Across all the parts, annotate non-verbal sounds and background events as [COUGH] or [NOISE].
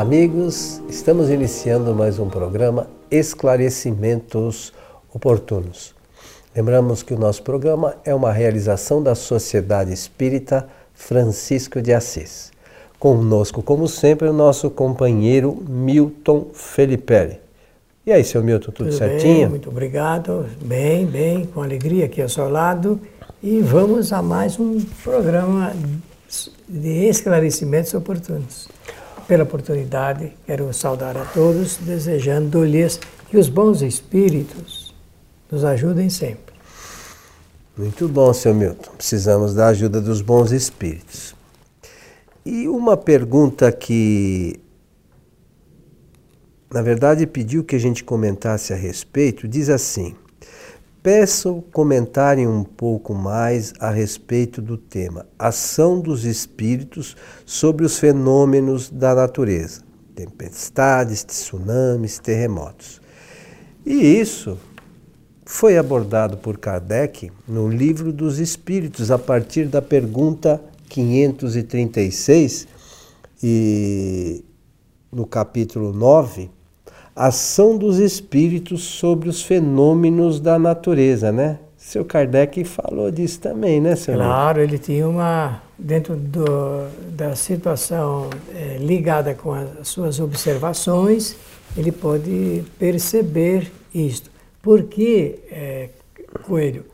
Olá, amigos. Estamos iniciando mais um programa Esclarecimentos Oportunos. Lembramos que o nosso programa é uma realização da Sociedade Espírita Francisco de Assis. Conosco, como sempre, o nosso companheiro Milton Felipe. E aí, seu Milton, tudo, tudo certinho? Bem, muito obrigado. Bem, bem, com alegria aqui ao seu lado. E vamos a mais um programa de esclarecimentos oportunos. Pela oportunidade, quero saudar a todos, desejando-lhes que os bons espíritos nos ajudem sempre. Muito bom, seu Milton. Precisamos da ajuda dos bons espíritos. E uma pergunta que na verdade, pediu que a gente comentasse a respeito, diz assim: Peço comentarem um pouco mais a respeito do tema Ação dos Espíritos sobre os fenômenos da natureza, tempestades, tsunamis, terremotos. E isso foi abordado por Kardec no Livro dos Espíritos, a partir da pergunta 536, e no capítulo 9 ação dos espíritos sobre os fenômenos da natureza, né? Seu Kardec falou disso também, né, senhor? Claro, ele tinha uma, dentro do, da situação é, ligada com as suas observações, ele pôde perceber isto. Porque, é, Coelho,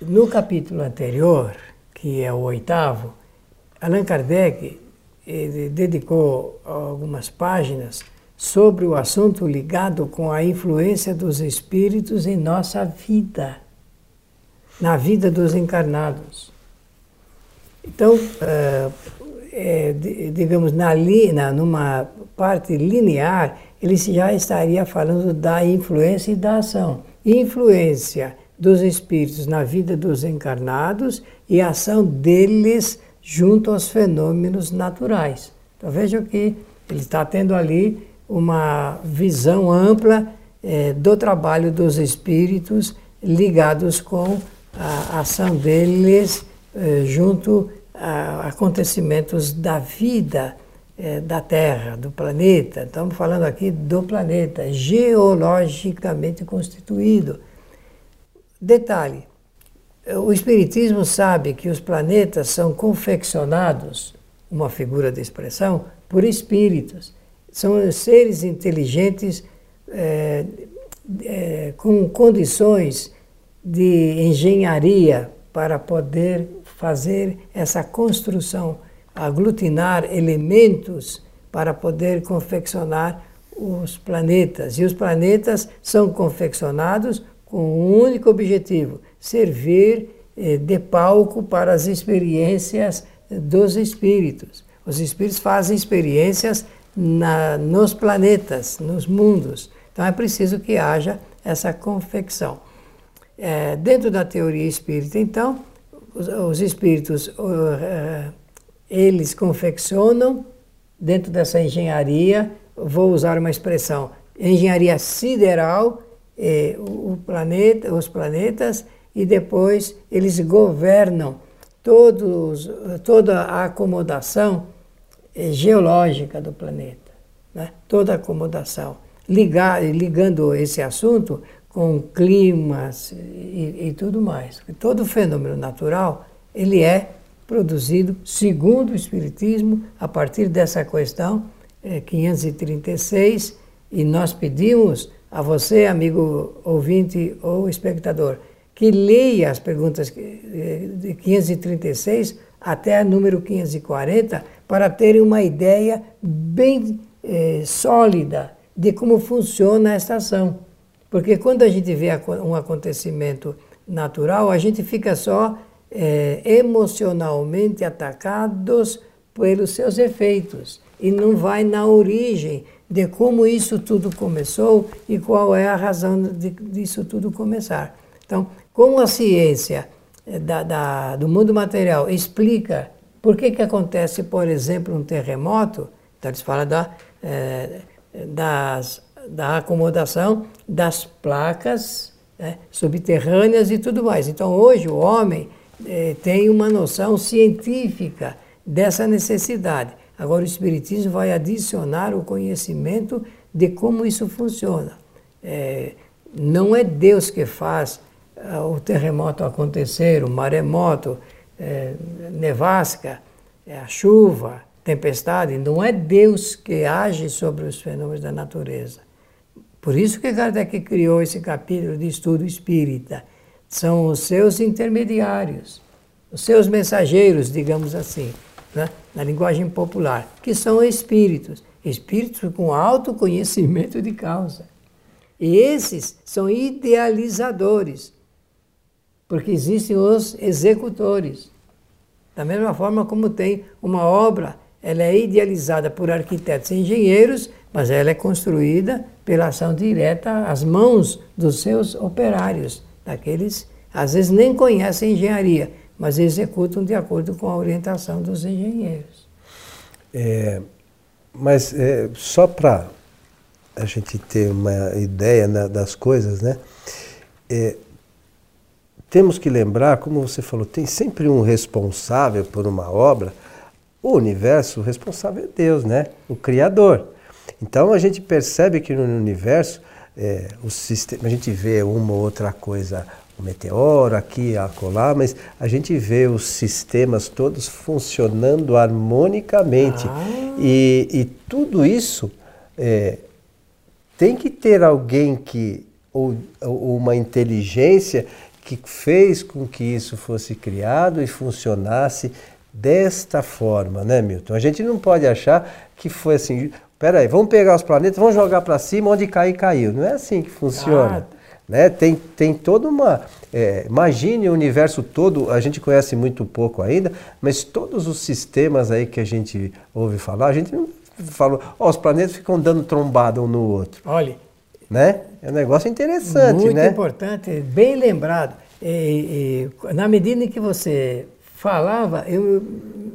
no capítulo anterior, que é o oitavo, Allan Kardec dedicou algumas páginas sobre o assunto ligado com a influência dos espíritos em nossa vida, na vida dos encarnados. Então, é, digamos, na, na, numa parte linear, ele já estaria falando da influência e da ação. Influência dos espíritos na vida dos encarnados e ação deles junto aos fenômenos naturais. Então vejam que ele está tendo ali uma visão ampla é, do trabalho dos espíritos ligados com a ação deles é, junto a acontecimentos da vida é, da Terra, do planeta. Estamos falando aqui do planeta, geologicamente constituído. Detalhe: o Espiritismo sabe que os planetas são confeccionados, uma figura de expressão, por espíritos são seres inteligentes é, é, com condições de engenharia para poder fazer essa construção, aglutinar elementos para poder confeccionar os planetas. E os planetas são confeccionados com um único objetivo: servir eh, de palco para as experiências dos espíritos. Os espíritos fazem experiências na, nos planetas, nos mundos. Então é preciso que haja essa confecção. É, dentro da teoria espírita, então, os, os espíritos, uh, eles confeccionam dentro dessa engenharia, vou usar uma expressão, engenharia sideral, eh, o planeta, os planetas, e depois eles governam todos, toda a acomodação geológica do planeta, né? toda acomodação, ligar, ligando esse assunto com climas e, e tudo mais. Todo fenômeno natural ele é produzido, segundo o Espiritismo, a partir dessa questão é, 536, e nós pedimos a você, amigo ouvinte ou espectador, que leia as perguntas é, de 536 até a número 540 para terem uma ideia bem eh, sólida de como funciona esta ação. Porque quando a gente vê um acontecimento natural, a gente fica só eh, emocionalmente atacados pelos seus efeitos e não vai na origem de como isso tudo começou e qual é a razão de, disso tudo começar. Então, como a ciência eh, da, da, do mundo material explica por que, que acontece, por exemplo, um terremoto, então eles falam da, é, das, da acomodação das placas né, subterrâneas e tudo mais. Então hoje o homem é, tem uma noção científica dessa necessidade. Agora o Espiritismo vai adicionar o conhecimento de como isso funciona. É, não é Deus que faz uh, o terremoto acontecer, o maremoto, é, nevasca, é a chuva, tempestade. Não é Deus que age sobre os fenômenos da natureza. Por isso que Kardec criou esse capítulo de estudo espírita. São os seus intermediários, os seus mensageiros, digamos assim, né? na linguagem popular, que são espíritos. Espíritos com autoconhecimento de causa. E esses são idealizadores, porque existem os executores. Da mesma forma como tem uma obra, ela é idealizada por arquitetos e engenheiros, mas ela é construída pela ação direta às mãos dos seus operários, daqueles às vezes nem conhecem engenharia, mas executam de acordo com a orientação dos engenheiros. É, mas é, só para a gente ter uma ideia né, das coisas, né? É, temos que lembrar, como você falou, tem sempre um responsável por uma obra. O universo, o responsável é Deus, né? O Criador. Então a gente percebe que no universo é, o sistema, a gente vê uma ou outra coisa, um meteoro aqui, acolá, mas a gente vê os sistemas todos funcionando harmonicamente. Ah. E, e, tudo isso é, tem que ter alguém que, ou, ou uma inteligência que fez com que isso fosse criado e funcionasse desta forma, né, Milton? A gente não pode achar que foi assim, peraí, vamos pegar os planetas, vamos jogar para cima, onde cair, caiu. Não é assim que funciona. Ah. Né? Tem, tem toda uma. É, imagine o universo todo, a gente conhece muito pouco ainda, mas todos os sistemas aí que a gente ouve falar, a gente não falou, ó, os planetas ficam dando trombada um no outro. Olha. Né? É um negócio interessante, muito né? Muito importante, bem lembrado. E, e, na medida em que você falava, eu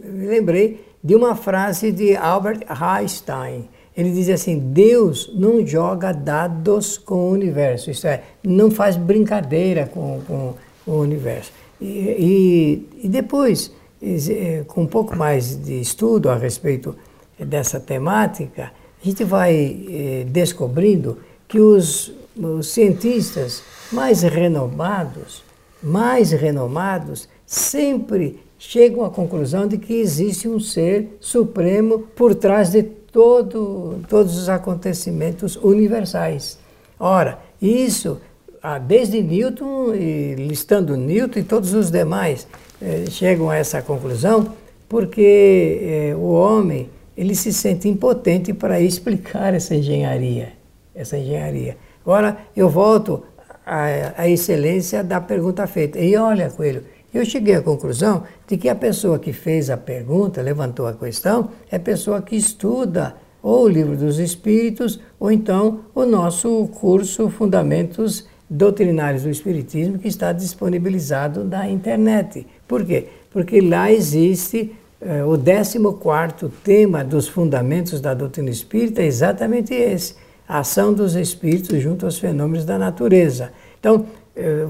me lembrei de uma frase de Albert Einstein. Ele dizia assim: Deus não joga dados com o universo, isto é, não faz brincadeira com, com o universo. E, e, e depois, eh, com um pouco mais de estudo a respeito dessa temática, a gente vai eh, descobrindo que os, os cientistas mais renomados, mais renomados, sempre chegam à conclusão de que existe um ser supremo por trás de todo, todos os acontecimentos universais. Ora, isso, ah, desde Newton, e listando Newton e todos os demais, eh, chegam a essa conclusão porque eh, o homem ele se sente impotente para [LAUGHS] explicar essa engenharia, essa engenharia. Agora eu volto à, à excelência da pergunta feita. E olha, Coelho, eu cheguei à conclusão de que a pessoa que fez a pergunta, levantou a questão, é a pessoa que estuda ou o livro dos Espíritos, ou então o nosso curso Fundamentos Doutrinários do Espiritismo, que está disponibilizado na internet. Por quê? Porque lá existe é, o 14 tema dos fundamentos da doutrina espírita é exatamente esse: a ação dos espíritos junto aos fenômenos da natureza. Então, é,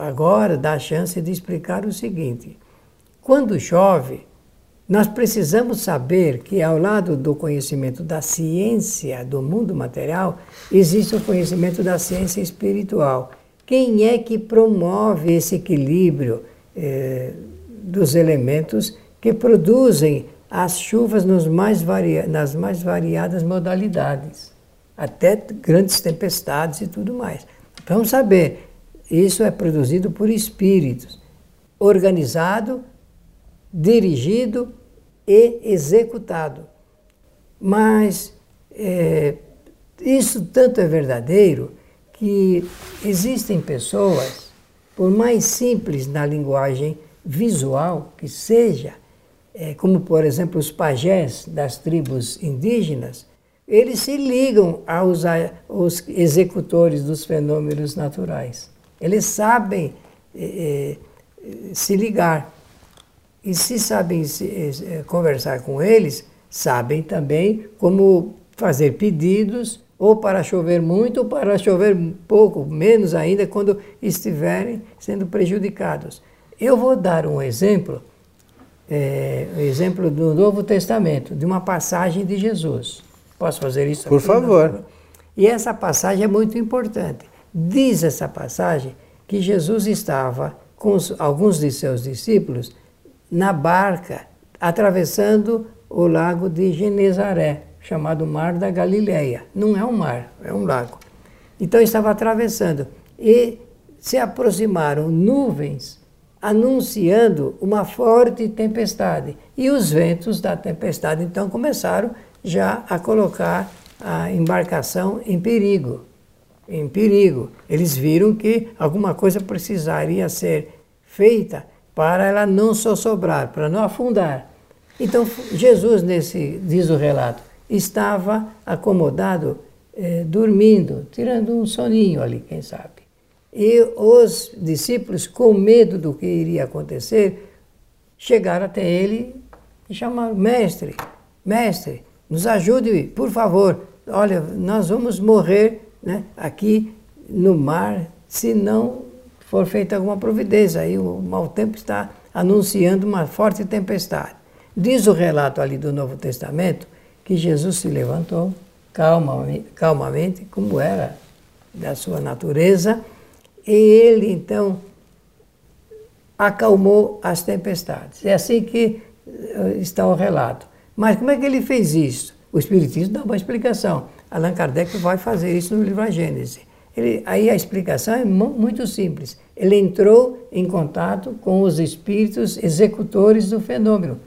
agora dá a chance de explicar o seguinte: quando chove, nós precisamos saber que, ao lado do conhecimento da ciência do mundo material, existe o conhecimento da ciência espiritual. Quem é que promove esse equilíbrio eh, dos elementos que produzem as chuvas mais nas mais variadas modalidades, até grandes tempestades e tudo mais. Vamos saber, isso é produzido por espíritos, organizado, dirigido e executado. Mas é, isso tanto é verdadeiro que existem pessoas, por mais simples na linguagem visual que seja, é, como por exemplo os pajés das tribos indígenas, eles se ligam aos, aos executores dos fenômenos naturais. Eles sabem é, é, se ligar. E se sabem se, é, conversar com eles, sabem também como fazer pedidos, ou para chover muito, ou para chover pouco, menos ainda quando estiverem sendo prejudicados. Eu vou dar um exemplo é, o exemplo do Novo Testamento, de uma passagem de Jesus. Posso fazer isso? Por favor. E essa passagem é muito importante. Diz essa passagem que Jesus estava com alguns de seus discípulos na barca, atravessando o lago de Genezaré, chamado Mar da Galileia. Não é um mar, é um lago. Então estava atravessando e se aproximaram nuvens anunciando uma forte tempestade. E os ventos da tempestade então começaram já a colocar a embarcação em perigo. Em perigo. Eles viram que alguma coisa precisaria ser feita para ela não sobrar, para não afundar. Então Jesus, nesse, diz o relato, estava acomodado, eh, dormindo, tirando um soninho ali, quem sabe. E os discípulos, com medo do que iria acontecer, chegaram até ele e chamaram: Mestre, mestre, nos ajude, por favor. Olha, nós vamos morrer né, aqui no mar se não for feita alguma providência. Aí o mau tempo está anunciando uma forte tempestade. Diz o relato ali do Novo Testamento que Jesus se levantou calmamente, calmamente como era da sua natureza, e ele então acalmou as tempestades. É assim que eh, está o relato. Mas como é que ele fez isso? O Espiritismo dá uma explicação. Allan Kardec vai fazer isso no livro A Gênese. Ele, aí a explicação é muito simples. Ele entrou em contato com os espíritos executores do fenômeno,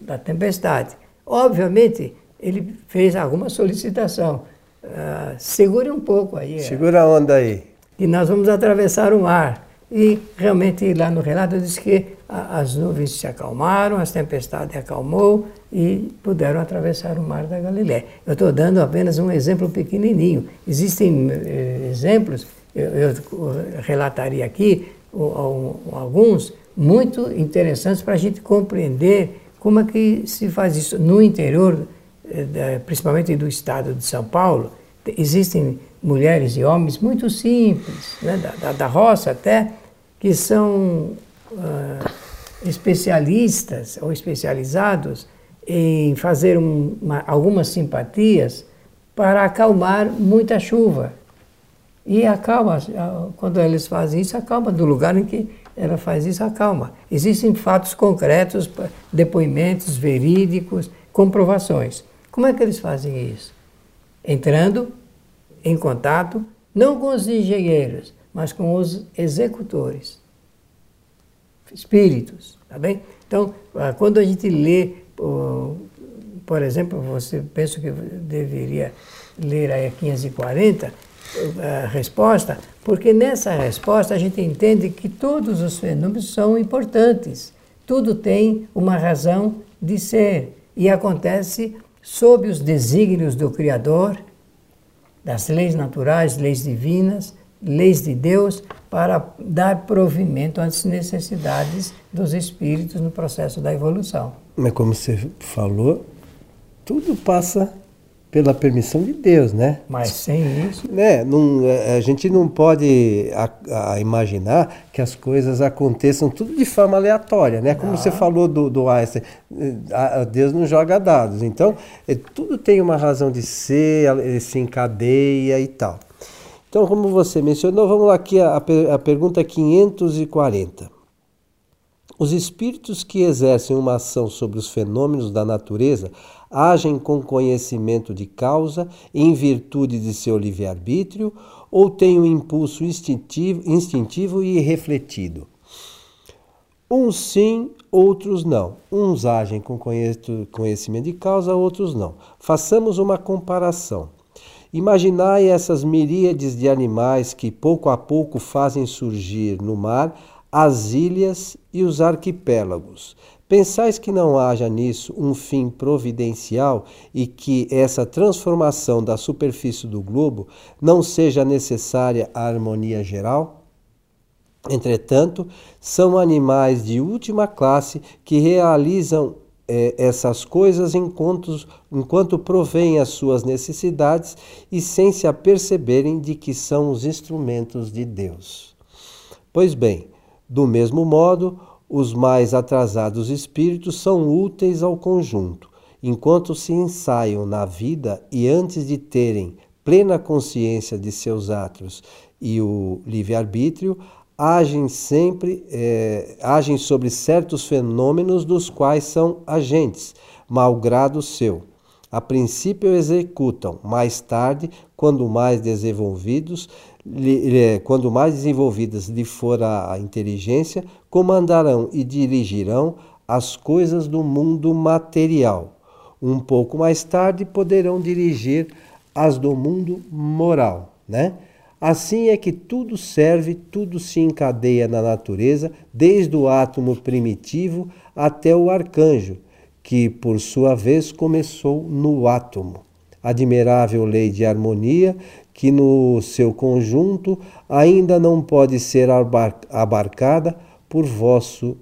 da tempestade. Obviamente, ele fez alguma solicitação. Uh, segure um pouco aí. Segura a onda aí. E nós vamos atravessar o mar. E realmente lá no relato diz que as nuvens se acalmaram, as tempestades acalmou e puderam atravessar o mar da Galiléia. Eu estou dando apenas um exemplo pequenininho. Existem eh, exemplos, eu, eu, relataria aqui alguns muito interessantes para a gente compreender como é que se faz isso no interior, eh, principalmente do estado de São Paulo. Existem mulheres e homens muito simples, né, da, da, da roça até, que são uh, especialistas ou especializados em fazer uma, algumas simpatias para acalmar muita chuva. E acalma, quando eles fazem isso, acalma do lugar em que ela faz isso, acalma. Existem fatos concretos, depoimentos verídicos, comprovações. Como é que eles fazem isso? Entrando em contato, não com os engenheiros, mas com os executores, espíritos, tá bem? Então, ah, quando a gente lê, por exemplo, você pensa que deveria ler aí a 540, a resposta, porque nessa resposta a gente entende que todos os fenômenos são importantes, tudo tem uma razão de ser e acontece sob os desígnios do Criador, das leis naturais, leis divinas, leis de Deus para dar provimento às necessidades dos espíritos no processo da evolução. Mas como você falou, tudo passa pela permissão de Deus, né? Mas sem isso. Né? Não, é, a gente não pode a, a imaginar que as coisas aconteçam tudo de forma aleatória, né? Como você falou do, do Einstein, a, Deus não joga dados. Então, é, tudo tem uma razão de ser, ele se encadeia e tal. Então, como você mencionou, vamos lá aqui a, a pergunta 540. Os espíritos que exercem uma ação sobre os fenômenos da natureza agem com conhecimento de causa em virtude de seu livre-arbítrio ou têm um impulso instintivo, instintivo e refletido? Uns sim, outros não. Uns agem com conhecimento de causa, outros não. Façamos uma comparação. Imaginai essas miríades de animais que pouco a pouco fazem surgir no mar as ilhas e os arquipélagos. Pensais que não haja nisso um fim providencial e que essa transformação da superfície do globo não seja necessária à harmonia geral? Entretanto, são animais de última classe que realizam é, essas coisas enquanto, enquanto provêm as suas necessidades e sem se aperceberem de que são os instrumentos de Deus. Pois bem, do mesmo modo, os mais atrasados espíritos são úteis ao conjunto, enquanto se ensaiam na vida e antes de terem plena consciência de seus atos e o livre-arbítrio, agem sempre, é, agem sobre certos fenômenos dos quais são agentes, malgrado seu. A princípio executam, mais tarde, quando mais desenvolvidos, quando mais desenvolvidas lhe for a inteligência, comandarão e dirigirão as coisas do mundo material. Um pouco mais tarde poderão dirigir as do mundo moral, né? Assim é que tudo serve, tudo se encadeia na natureza, desde o átomo primitivo até o arcanjo, que por sua vez começou no átomo. Admirável lei de harmonia que no seu conjunto ainda não pode ser abarcada por vosso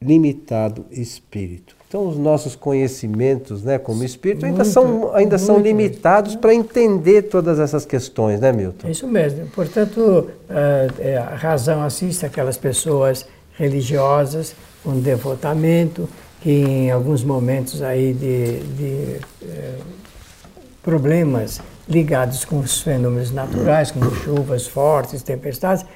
limitado espírito. Então, os nossos conhecimentos, né, como espírito, ainda muito, são, ainda são limitados para entender todas essas questões, né, Milton? É isso mesmo. Portanto, é, a razão assiste aquelas pessoas religiosas com devotamento, que em alguns momentos aí de, de é, problemas ligados com os fenômenos naturais, como chuvas fortes, tempestades,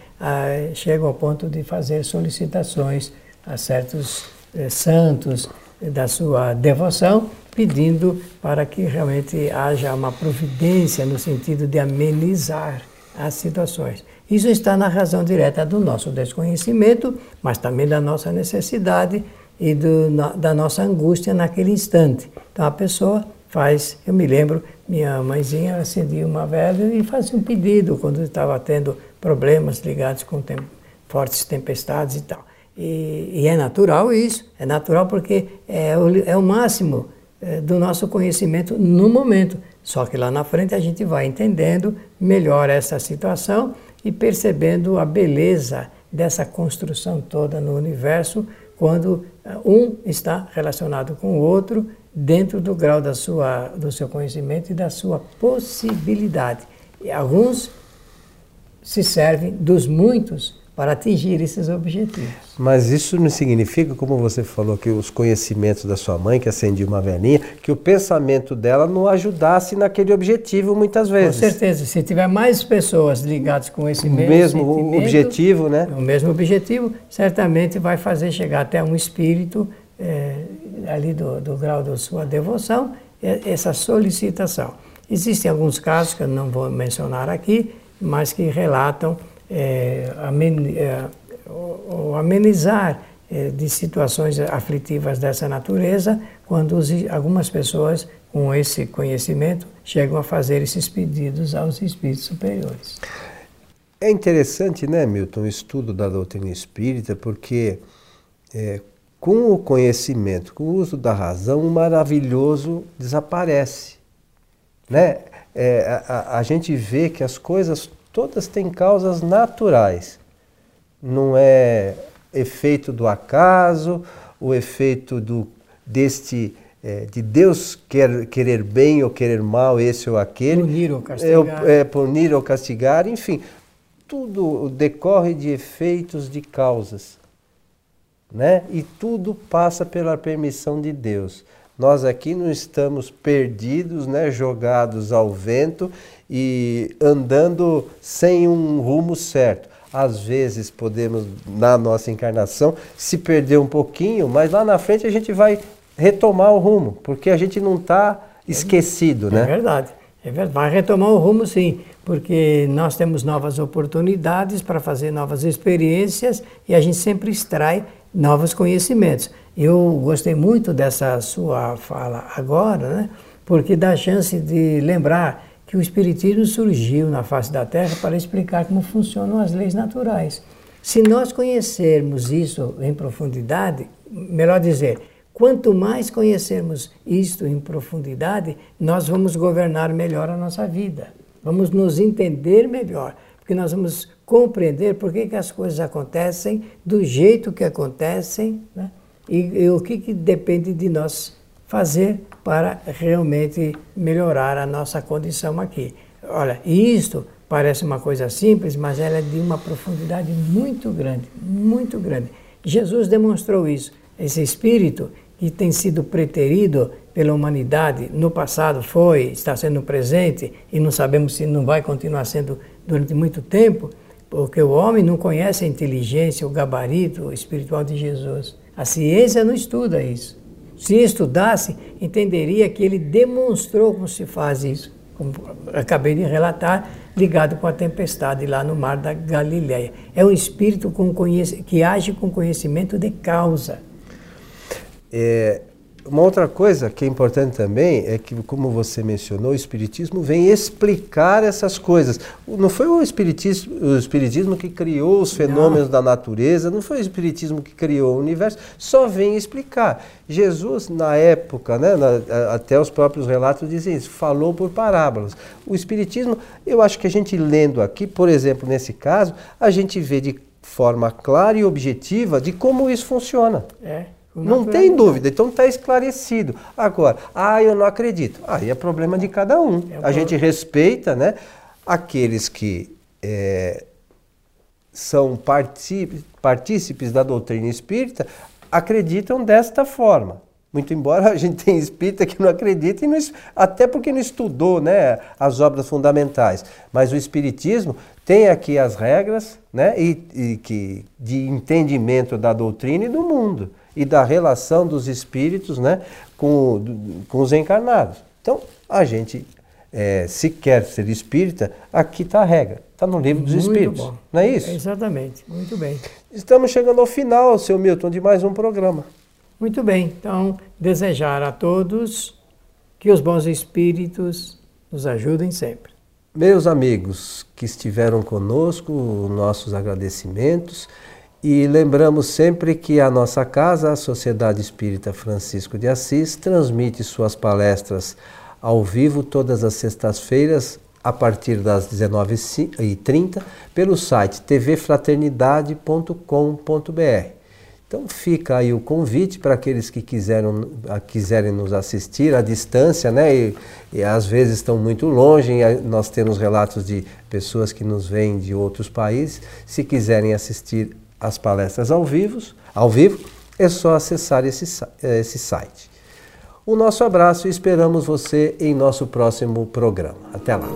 chegam ao ponto de fazer solicitações a certos é, santos, da sua devoção, pedindo para que realmente haja uma providência no sentido de amenizar as situações. Isso está na razão direta do nosso desconhecimento, mas também da nossa necessidade e do, da nossa angústia naquele instante. Então a pessoa faz, eu me lembro, minha mãezinha acendia uma vela e fazia um pedido quando estava tendo problemas ligados com tem, fortes tempestades e tal. E, e, é natural isso, é natural porque é o, é o máximo é, do nosso conhecimento no momento. Só que lá na frente a gente vai entendendo melhor essa situação e percebendo a beleza dessa construção toda no universo quando é, um está relacionado com o outro dentro do grau da sua, do seu conhecimento e da sua possibilidade. E alguns se servem dos muitos para atingir esses objetivos. Mas isso não significa, como você falou, que os conhecimentos da sua mãe, que acendia uma velhinha, que o pensamento dela não ajudasse naquele objetivo muitas vezes. Com certeza. Se tiver mais pessoas ligadas com esse mesmo, mesmo objetivo, né? O mesmo objetivo, certamente vai fazer chegar até um espírito é, ali do, do grau da sua devoção, essa solicitação. Existem alguns casos que eu não vou mencionar aqui, mas que relatam é, amen, é, o, o amenizar é, de situações aflitivas dessa natureza quando os, algumas pessoas com esse conhecimento chegam a fazer esses pedidos aos espíritos superiores. É interessante, né, Milton, o estudo da doutrina espírita, porque é, com o conhecimento, com o uso da razão, o maravilhoso desaparece. Né? É, a, a, gente vê que as coisas todas têm causas naturais. Não é efeito do acaso, o efeito do, deste é, de Deus quer, querer bem ou querer mal, esse ou aquele. Punir ou castigar. É, é, punir ou castigar, enfim. Tudo decorre de efeitos de causas. Né? E tudo passa pela permissão de Deus. Nós aqui não estamos perdidos, né, jogados ao vento e andando sem um rumo certo. Às vezes podemos, na nossa encarnação, se perder um pouquinho, mas lá na frente a gente vai retomar o rumo, porque a gente não está esquecido, é né? É verdade. É verdade. Vai retomar o rumo, sim, porque nós temos novas oportunidades para fazer novas experiências e a gente sempre extrai novos conhecimentos. Eu gostei muito dessa sua fala agora, né? porque dá chance de lembrar que o Espiritismo surgiu na face da Terra para explicar como funcionam as leis naturais. Se nós conhecermos isso em profundidade, melhor dizer, quanto mais conhecermos isto em profundidade, nós vamos governar melhor a nossa vida. Vamos nos entender melhor, porque nós vamos compreender por que, que as coisas acontecem do jeito que acontecem, né? e, e o que, que depende de nós fazer para realmente melhorar a nossa condição aqui. Olha, isto parece uma coisa simples, mas ela é de uma profundidade muito grande, muito grande. Jesus demonstrou isso. Esse espírito que tem sido preterido pela humanidade no passado foi, está sendo presente e não sabemos se não vai continuar sendo durante muito tempo, porque o homem não conhece a inteligência, o gabarito espiritual de Jesus. A ciência não estuda isso. Se estudasse, entenderia que ele demonstrou como se faz isso, como acabei de relatar, ligado com a tempestade lá no mar da Galileia. É um espírito que age com conhecimento de causa. É, uma outra coisa que é importante também é que, como você mencionou, o Espiritismo vem explicar essas coisas. Não foi o Espiritismo, o espiritismo que criou os fenômenos não. da natureza, não foi o Espiritismo que criou o universo, só vem explicar. Jesus, na época, né, na, até os próprios relatos dizem isso, falou por parábolas. O Espiritismo, eu acho que a gente lendo aqui, por exemplo, nesse caso, a gente vê de forma clara e objetiva de como isso funciona. É. Não tem dúvida, então está esclarecido. Agora, ah, eu não acredito. Aí é problema de cada um. É a gente respeita né, aqueles que é, são partícipes da doutrina espírita, acreditam desta forma. Muito embora a gente tenha espírita que não acredita, e não, até porque não estudou né, as obras fundamentais. Mas o Espiritismo tem aqui as regras né, e, e que, de entendimento da doutrina e do mundo e da relação dos espíritos né, com, com os encarnados. Então, a gente, é, se quer ser espírita, aqui está a regra. Está no livro dos muito Espíritos. Bom. Não é isso? É exatamente. Muito bem. Estamos chegando ao final, seu Milton, de mais um programa. Muito bem. Então, desejar a todos que os bons espíritos nos ajudem sempre. Meus amigos que estiveram conosco, nossos agradecimentos. E lembramos sempre que a nossa casa, a Sociedade Espírita Francisco de Assis, transmite suas palestras ao vivo todas as sextas-feiras, a partir das 19h30, pelo site tvfraternidade.com.br. Então fica aí o convite para aqueles que quiseram, quiserem nos assistir à distância, né? E, e às vezes estão muito longe, nós temos relatos de pessoas que nos vêm de outros países. Se quiserem assistir as palestras ao vivo, ao vivo, é só acessar esse, esse site. O nosso abraço e esperamos você em nosso próximo programa. Até lá!